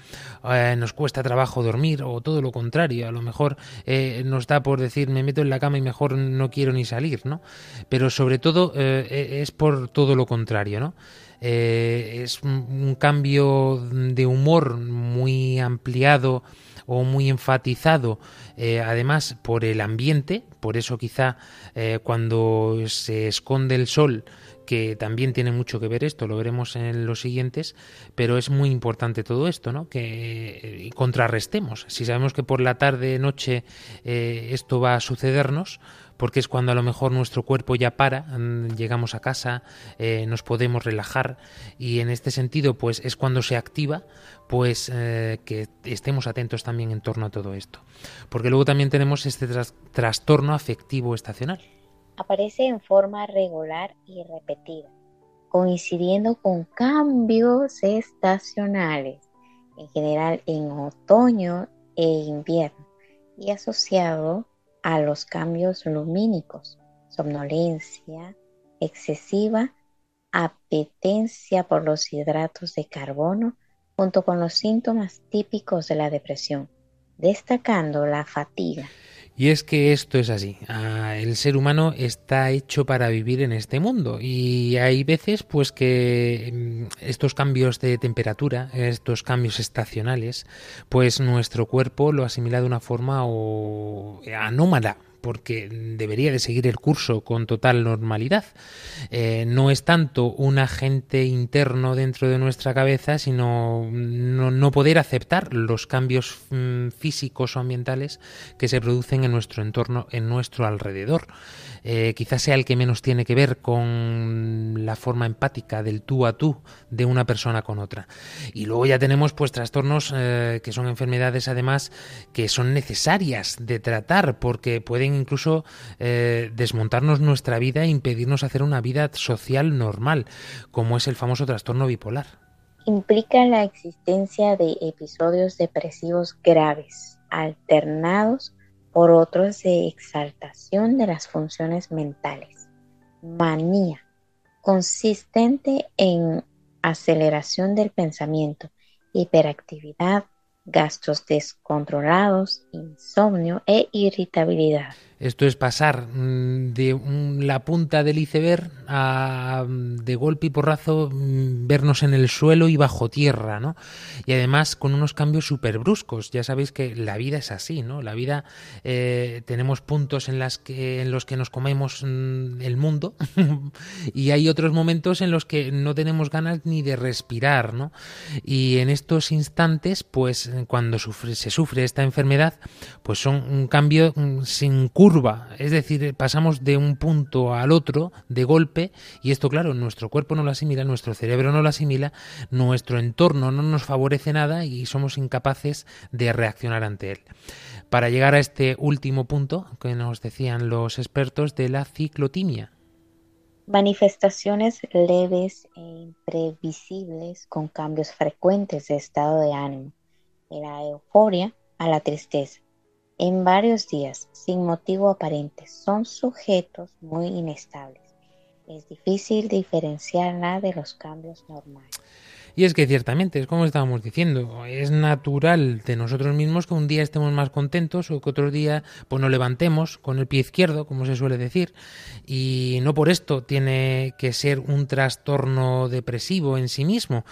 eh, nos cuesta trabajo dormir o todo lo contrario, a lo mejor mejor eh, nos da por decir me meto en la cama y mejor no quiero ni salir, ¿no? Pero sobre todo eh, e, es por todo lo contrario, ¿no? Eh, es un cambio de humor muy ampliado o muy enfatizado, además por el ambiente, por eso quizá cuando se esconde el sol, que también tiene mucho que ver esto, lo veremos en los siguientes, pero es muy importante todo esto, ¿no? Que eh, contrarrestemos. Si sabemos que por la tarde, noche eh, esto va a sucedernos, porque es cuando a lo mejor nuestro cuerpo ya para, mm, llegamos a casa, eh, nos podemos relajar y en este sentido pues es cuando se activa pues que estemos atentos también en torno a todo esto. Porque luego también tenemos este trastorno afectivo estacional. Aparece en forma regular y repetida, coincidiendo con cambios estacionales, en general en otoño e invierno, y asociado a los cambios lumínicos, somnolencia excesiva, apetencia por los hidratos de carbono, junto con los síntomas típicos de la depresión, destacando la fatiga. Y es que esto es así. Ah, el ser humano está hecho para vivir en este mundo y hay veces pues que mm, estos cambios de temperatura, estos cambios estacionales, pues nuestro cuerpo lo asimila de una forma o anómala porque debería de seguir el curso con total normalidad. Eh, no es tanto un agente interno dentro de nuestra cabeza, sino no, poder aceptar los cambios mm, físicos o ambientales que se producen en nuestro entorno, en nuestro alrededor. Eh, quizás sea el que menos tiene que ver con la forma empática del tú a tú de una persona con otra. Y luego ya tenemos pues trastornos eh, que son enfermedades además que son necesarias de tratar porque pueden incluso eh, desmontarnos nuestra vida e impedirnos hacer una vida social normal, como es el famoso trastorno bipolar. Implica la existencia de episodios depresivos graves, alternados por otros de exaltación de las funciones mentales. Manía, consistente en aceleración del pensamiento, hiperactividad, gastos descontrolados, insomnio e irritabilidad. Esto es pasar mm, de la punta del iceberg a mm, de golpe y porrazo mm, vernos en el suelo y bajo tierra, ¿no? Y además con unos cambios súper bruscos. Ya sabéis que la vida es así, ¿no? La vida eh, tenemos puntos en, las que, en los que nos comemos el mundo y hay otros momentos en los que no tenemos ganas ni de respirar, ¿no? Y en estos instantes, pues cuando se sufre esta enfermedad, pues son un cambio sin es decir, pasamos de un punto al otro de golpe y esto, claro, nuestro cuerpo no lo asimila, nuestro cerebro no lo asimila, nuestro entorno no nos favorece nada y somos incapaces de reaccionar ante él. Para llegar a este último punto que nos decían los expertos de la ciclotimia. Manifestaciones leves e imprevisibles con cambios frecuentes de estado de ánimo, de la euforia a la tristeza en varios días sin motivo aparente. Son sujetos muy inestables. Es difícil diferenciarla de los cambios normales. Y es que ciertamente, es como estábamos diciendo, es natural de nosotros mismos que un día estemos más contentos o que otro día pues nos levantemos con el pie izquierdo, como se suele decir, y no por esto tiene que ser un trastorno depresivo en sí mismo,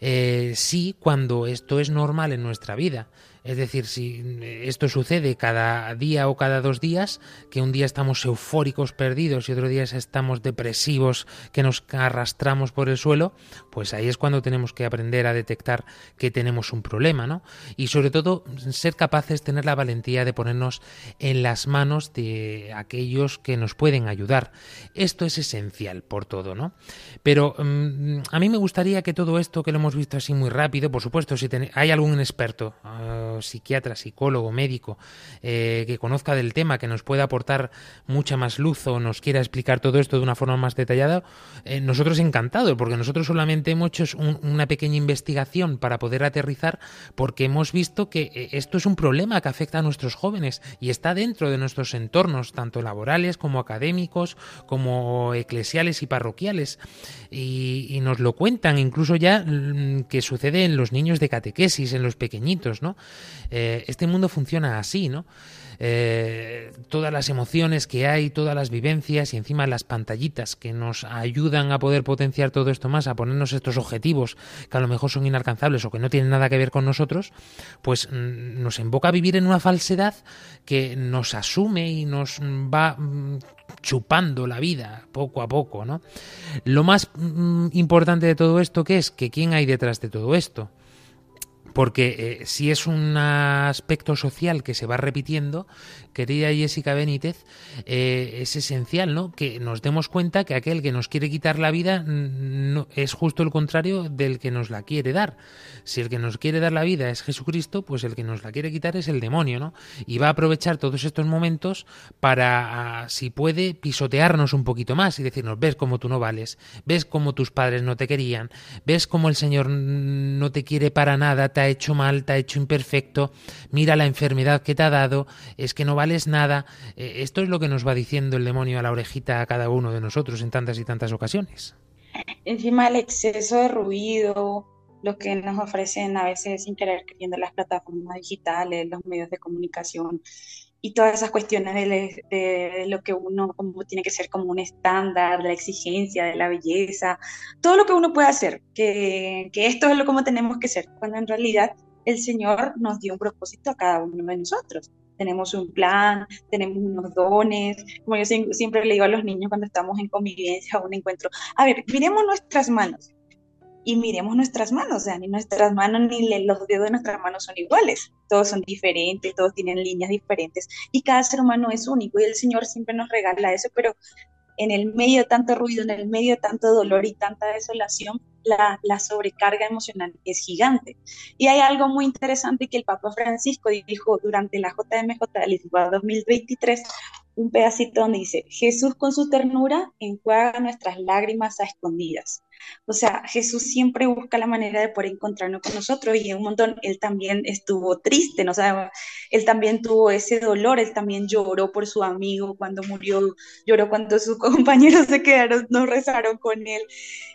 eh, sí cuando esto es normal en nuestra vida. Es decir, si esto sucede cada día o cada dos días, que un día estamos eufóricos perdidos y otro día estamos depresivos, que nos arrastramos por el suelo, pues ahí es cuando tenemos que aprender a detectar que tenemos un problema, ¿no? Y sobre todo ser capaces, tener la valentía de ponernos en las manos de aquellos que nos pueden ayudar. Esto es esencial por todo, ¿no? Pero mm, a mí me gustaría que todo esto que lo hemos visto así muy rápido, por supuesto, si hay algún experto, psiquiatra, psicólogo, médico, eh, que conozca del tema, que nos pueda aportar mucha más luz o nos quiera explicar todo esto de una forma más detallada, eh, nosotros encantados, porque nosotros solamente hemos hecho una pequeña investigación para poder aterrizar, porque hemos visto que eh, esto es un problema que afecta a nuestros jóvenes y está dentro de nuestros entornos, tanto laborales como académicos, como eclesiales y parroquiales. Y, y nos lo cuentan incluso ya mm, que sucede en los niños de catequesis, en los pequeñitos, ¿no? Eh, este mundo funciona así, ¿no? Eh, todas las emociones que hay, todas las vivencias y encima las pantallitas que nos ayudan a poder potenciar todo esto más, a ponernos estos objetivos que a lo mejor son inalcanzables o que no tienen nada que ver con nosotros, pues mm, nos invoca a vivir en una falsedad que nos asume y nos va mm, chupando la vida poco a poco, ¿no? Lo más mm, importante de todo esto que es que quién hay detrás de todo esto porque eh, si es un aspecto social que se va repitiendo, querida Jessica Benítez, eh, es esencial, ¿no? Que nos demos cuenta que aquel que nos quiere quitar la vida no, es justo el contrario del que nos la quiere dar. Si el que nos quiere dar la vida es Jesucristo, pues el que nos la quiere quitar es el demonio, ¿no? Y va a aprovechar todos estos momentos para, ah, si puede, pisotearnos un poquito más y decirnos, ves cómo tú no vales, ves cómo tus padres no te querían, ves cómo el Señor no te quiere para nada, te hecho mal, te ha hecho imperfecto, mira la enfermedad que te ha dado, es que no vales nada. Eh, esto es lo que nos va diciendo el demonio a la orejita a cada uno de nosotros en tantas y tantas ocasiones. Encima el exceso de ruido, lo que nos ofrecen a veces sin querer queriendo las plataformas digitales, los medios de comunicación y todas esas cuestiones de, lo que uno tiene que ser como un estándar, de la exigencia, de la belleza, todo lo que uno puede hacer, que, que esto es lo como tenemos que ser, cuando en realidad el Señor nos dio un propósito a cada uno de nosotros. Tenemos un plan, tenemos unos dones, como yo siempre le digo a los niños cuando estamos en convivencia o un encuentro, a ver, miremos nuestras manos, y miremos nuestras manos, o sea, ni nuestras manos ni los dedos de nuestras manos son iguales, todos son diferentes, todos tienen líneas diferentes y cada ser humano es único y el Señor siempre nos regala eso, pero en el medio de tanto ruido, en el medio de tanto dolor y tanta desolación, la, sobrecarga emocional es gigante. Y hay algo muy interesante que el Papa Francisco dijo durante la JMJ del Lisboa 2023, un pedacito donde dice, Jesús con su ternura enjuaga nuestras lágrimas a escondidas. O sea, Jesús siempre busca la manera de poder encontrarnos con nosotros y un montón él también estuvo triste, ¿no? O él también tuvo ese dolor, él también lloró por su amigo cuando murió, lloró cuando sus compañeros se quedaron, no rezaron con él.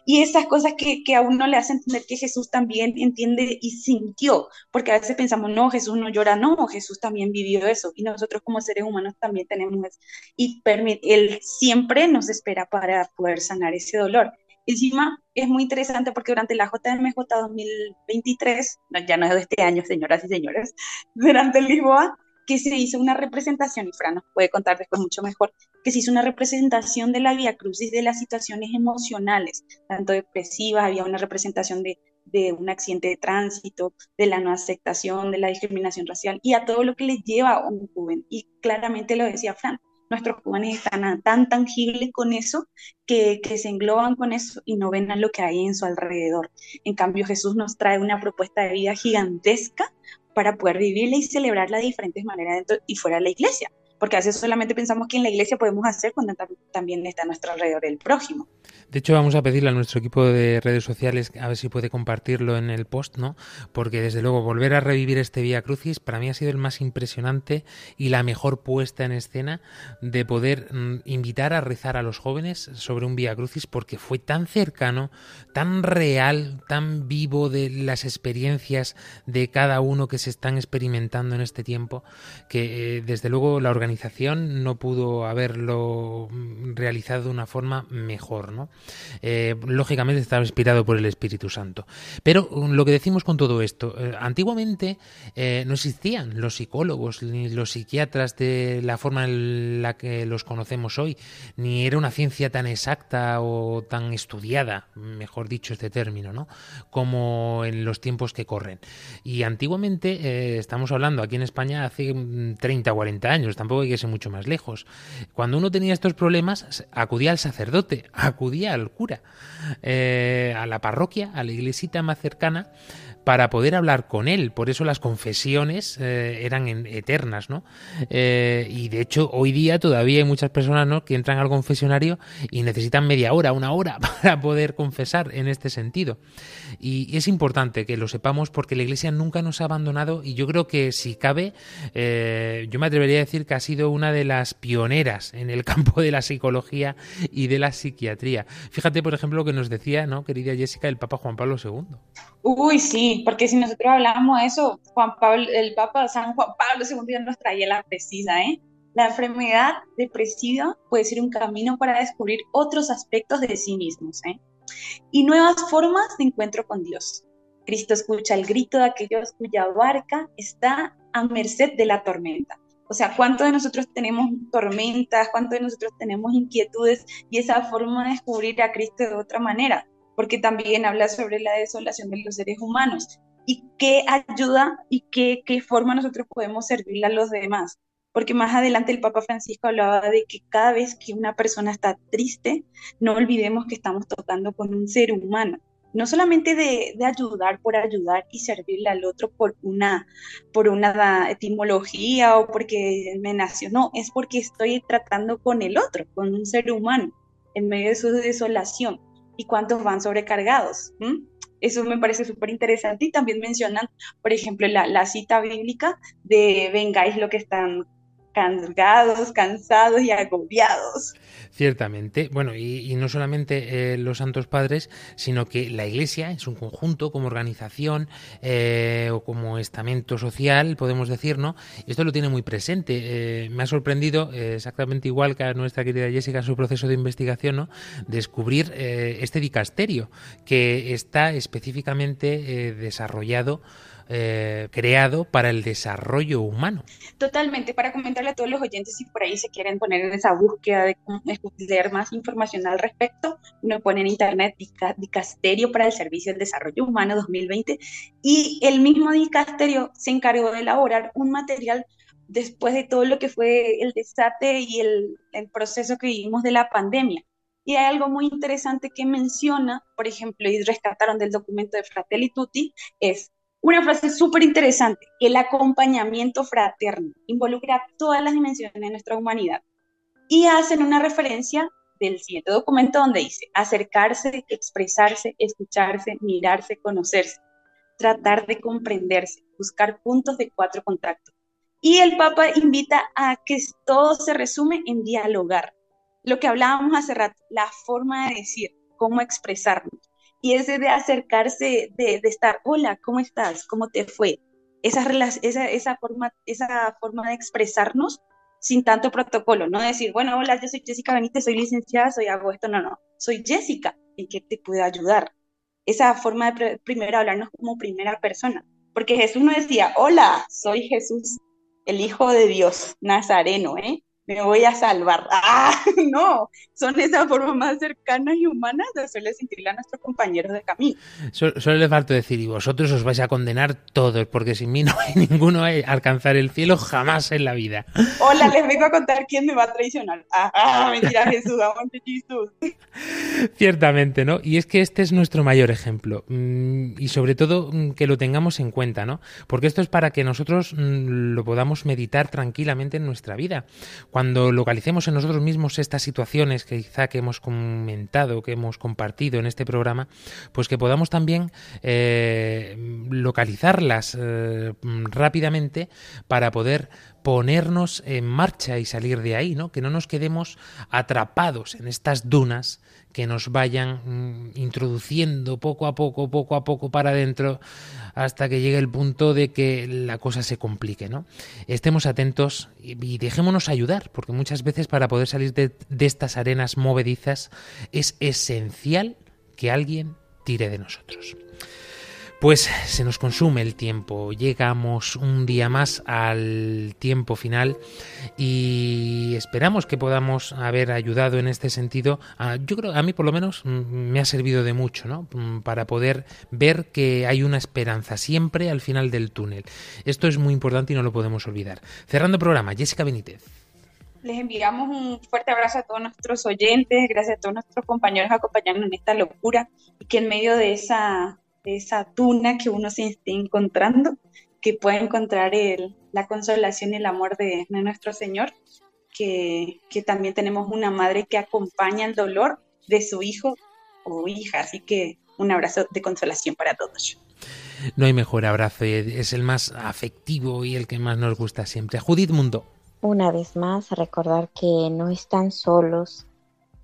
Y esas cosas que, que a uno le hacen entender que Jesús también entiende y sintió, porque a veces pensamos, no, Jesús no llora, no, Jesús también vivió eso y nosotros como seres humanos también tenemos eso. Y él siempre nos espera para poder sanar ese dolor. Encima es muy interesante porque durante la JMJ 2023, ya no es de este año, señoras y señores, durante Lisboa, que se hizo una representación, y Fran nos puede contar después mucho mejor, que se hizo una representación de la Vía Crucis de las situaciones emocionales, tanto depresivas, había una representación de, de un accidente de tránsito, de la no aceptación, de la discriminación racial y a todo lo que les lleva a un joven. Y claramente lo decía Fran, nuestros jóvenes están tan tangibles con eso que, que, se engloban con eso y no ven a lo que hay en su alrededor. En cambio, Jesús nos trae una propuesta de vida gigantesca para poder vivirla y celebrarla de diferentes maneras dentro y fuera de la iglesia. Porque a veces solamente pensamos que en la iglesia podemos hacer cuando también está a nuestro alrededor el prójimo. De hecho, vamos a pedirle a nuestro equipo de redes sociales a ver si puede compartirlo en el post, ¿no? Porque desde luego volver a revivir este Vía Crucis para mí ha sido el más impresionante y la mejor puesta en escena de poder mm, invitar a rezar a los jóvenes sobre un Vía Crucis porque fue tan cercano, tan real, tan vivo de las experiencias de cada uno que se están experimentando en este tiempo que eh, desde luego la organización no pudo haberlo mm, realizado de una forma mejor, ¿no? Eh, lógicamente estaba inspirado por el Espíritu Santo. Pero um, lo que decimos con todo esto, eh, antiguamente eh, no existían los psicólogos ni los psiquiatras de la forma en la que los conocemos hoy, ni era una ciencia tan exacta o tan estudiada, mejor dicho este término, ¿no? como en los tiempos que corren. Y antiguamente, estamos hablando aquí en España hace 30 o 40 años, tampoco hay que ser mucho más lejos, cuando uno tenía estos problemas, acudía al sacerdote, acudía al cura, eh, a la parroquia, a la iglesita más cercana, para poder hablar con él. Por eso las confesiones eh, eran eternas, ¿no? Eh, y de hecho, hoy día todavía hay muchas personas ¿no? que entran al confesionario y necesitan media hora, una hora para poder confesar en este sentido. Y, es importante que lo sepamos porque la Iglesia nunca nos ha abandonado y yo creo que si cabe, eh, yo me atrevería a decir que ha sido una de las pioneras en el campo de la psicología y de la psiquiatría. Fíjate, por ejemplo, lo que nos decía, ¿no, querida Jessica, el Papa Juan Pablo II. Uy, sí, porque si nosotros hablamos de eso, Juan Pablo, el Papa San Juan Pablo II nos traía la precisa, ¿eh? La enfermedad depresiva puede ser un camino para descubrir otros aspectos de sí mismos, ¿eh? Y nuevas formas de encuentro con Dios. Cristo escucha el grito de aquellos cuya barca está a merced de la tormenta. O sea, ¿cuántos de nosotros tenemos tormentas? ¿Cuántos de nosotros tenemos inquietudes? Y esa forma de descubrir a Cristo de otra manera porque también habla sobre la desolación de los seres humanos. y qué ayuda y qué, forma nosotros podemos servirle a los demás. Porque más adelante el Papa Francisco hablaba de que cada vez que una persona está triste, no olvidemos que estamos tocando con un ser humano no solamente de, ayudar por ayudar y servirle al otro por una, por una etimología o porque me nació, no, es porque estoy tratando con el otro, con un ser humano, en medio de su desolación. ¿Y cuántos van sobrecargados? Eso me parece súper interesante y también mencionan, por ejemplo, la, la cita bíblica de vengáis lo que están cargados, cansados y agobiados. Ciertamente. Bueno, y, no solamente eh, los santos padres, sino que la Iglesia es un conjunto, como organización eh, o como estamento social, podemos decir, ¿no? Esto lo tiene muy presente. Eh, me ha sorprendido, exactamente igual que a nuestra querida Jessica en su proceso de investigación, ¿no? Descubrir este dicasterio que está específicamente desarrollado eh, creado para el desarrollo humano. Totalmente, para comentarle a todos los oyentes si por ahí se quieren poner en esa búsqueda de leer más información al respecto, uno pone en internet Dicasterio para el Servicio del Desarrollo Humano 2020 y el mismo Dicasterio se encargó de elaborar un material después de todo lo que fue el desate y el, el proceso que vivimos de la pandemia. Y hay algo muy interesante que menciona, por ejemplo, y rescataron del documento de Fratelli Tutti, es una frase súper interesante, el acompañamiento fraterno involucra todas las dimensiones de nuestra humanidad. Y hacen una referencia del siguiente documento donde dice, acercarse, expresarse, escucharse, mirarse, conocerse, tratar de comprenderse, buscar puntos de cuatro contactos. Y el Papa invita a que todo se resume en dialogar. Lo que hablábamos hace rato, la forma de decir, cómo expresarnos y ese de acercarse, de, estar, hola, ¿cómo estás? ¿Cómo te fue? Esa, esa, esa, forma, esa forma de expresarnos sin tanto protocolo, no decir, bueno, hola, yo soy Jessica Benítez, soy licenciada, soy hago esto, no, no, soy Jessica, ¿en qué te puedo ayudar? Esa forma de primero hablarnos como primera persona, porque Jesús no decía, hola, soy Jesús, el Hijo de Dios, Nazareno, ¿eh? Me voy a salvar. Ah, no, son esas formas más cercanas y humanas de hacerle sentir a nuestros compañeros de camino. Solo, les falta decir, y vosotros os vais a condenar todos, porque sin mí no hay ninguno a alcanzar el cielo jamás en la vida. Hola, les vengo a contar quién me va a traicionar. Ah, ah mentira, Jesús, Jesús. Ciertamente, ¿no? Y es que este es nuestro mayor ejemplo. Mm, y sobre todo mm, que lo tengamos en cuenta, ¿no? Porque esto es para que nosotros mm, lo podamos meditar tranquilamente en nuestra vida cuando localicemos en nosotros mismos estas situaciones que quizá que hemos comentado, que hemos compartido en este programa, pues que podamos también eh, localizarlas eh, rápidamente para poder ponernos en marcha y salir de ahí, ¿no? Que no nos quedemos atrapados en estas dunas que nos vayan mm, introduciendo poco a poco, poco a poco para adentro hasta que llegue el punto de que la cosa se complique, ¿no? Estemos atentos y, dejémonos ayudar, porque muchas veces para poder salir de, de estas arenas movedizas es esencial que alguien tire de nosotros. Pues se nos consume el tiempo, llegamos un día más al tiempo final y esperamos que podamos haber ayudado en este sentido. yo creo, a mí por lo menos mm, me ha servido de mucho, ¿no? Mm, para poder ver que hay una esperanza siempre al final del túnel. Esto es muy importante y no lo podemos olvidar. Cerrando el programa, Jessica Benítez. Les enviamos un fuerte abrazo a todos nuestros oyentes, gracias a todos nuestros compañeros acompañándonos en esta locura y que en medio de esa esa tuna que uno se esté encontrando, que pueda encontrar el, la consolación y el amor de, nuestro Señor, que, que, también tenemos una madre que acompaña el dolor de su hijo o hija, así que un abrazo de consolación para todos. No hay mejor abrazo, es el más afectivo y el que más nos gusta siempre. Judith Mundo. Una vez más, recordar que no están solos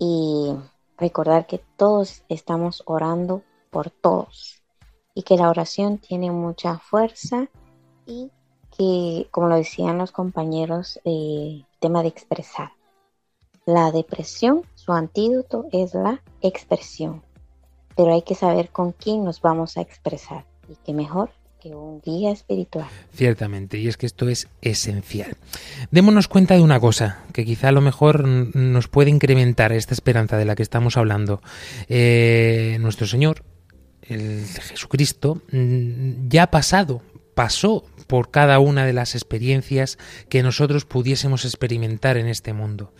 y recordar que todos estamos orando por todos y que la oración tiene mucha fuerza y que, como lo decían los compañeros, eh, tema de expresar. La depresión, su antídoto es la expresión, pero hay que saber con quién nos vamos a expresar y qué mejor que un guía espiritual. Ciertamente, y es que esto es esencial. Démonos cuenta de una cosa, que quizá a lo mejor nos puede incrementar esta esperanza de la que estamos hablando. Eh, nuestro Señor el Jesucristo, mm, ya ha pasado, pasó por cada una de las experiencias que nosotros pudiésemos experimentar en este mundo.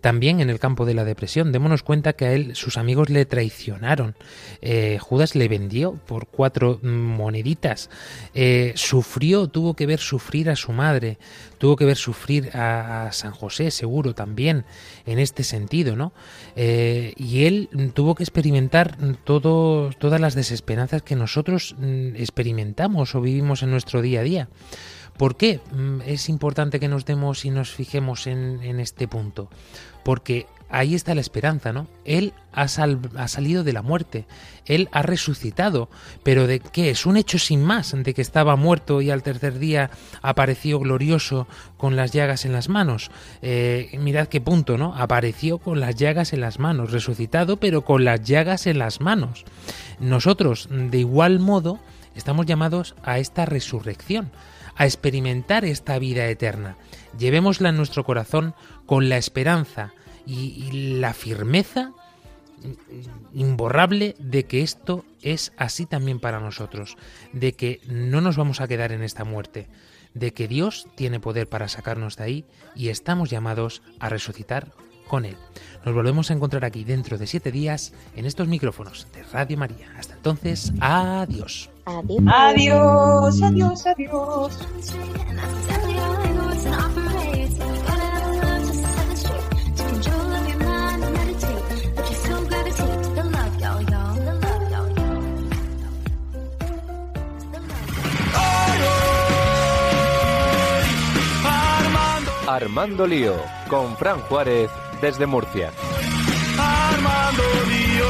También en el campo de la depresión, démonos cuenta que a él sus amigos le traicionaron. Eh, Judas le vendió por cuatro moneditas. Eh, sufrió, tuvo que ver sufrir a su madre, tuvo que ver sufrir a, San José, seguro también, en este sentido, ¿no? Eh, y él tuvo que experimentar todo, todas las desesperanzas que nosotros mm, experimentamos o vivimos en nuestro día a día. ¿Por qué mm, es importante que nos demos y nos fijemos en, este punto? Porque ahí está la esperanza, ¿no? Él ha, salido de la muerte, Él ha resucitado, pero ¿de qué? Es un hecho sin más, de que estaba muerto y al tercer día apareció glorioso con las llagas en las manos. Eh, mirad qué punto, ¿no? Apareció con las llagas en las manos, resucitado, pero con las llagas en las manos. Nosotros, de igual modo, estamos llamados a esta resurrección a experimentar esta vida eterna. Llevémosla en nuestro corazón con la esperanza y, la firmeza imborrable de que esto es así también para nosotros, de que no nos vamos a quedar en esta muerte, de que Dios tiene poder para sacarnos de ahí y estamos llamados a resucitar con Él. Nos volvemos a encontrar aquí dentro de siete días en estos micrófonos de Radio María. Hasta entonces, adiós. Adiós, adiós, adiós. Armando Lío, con Fran Juárez desde Murcia. Armando Lío,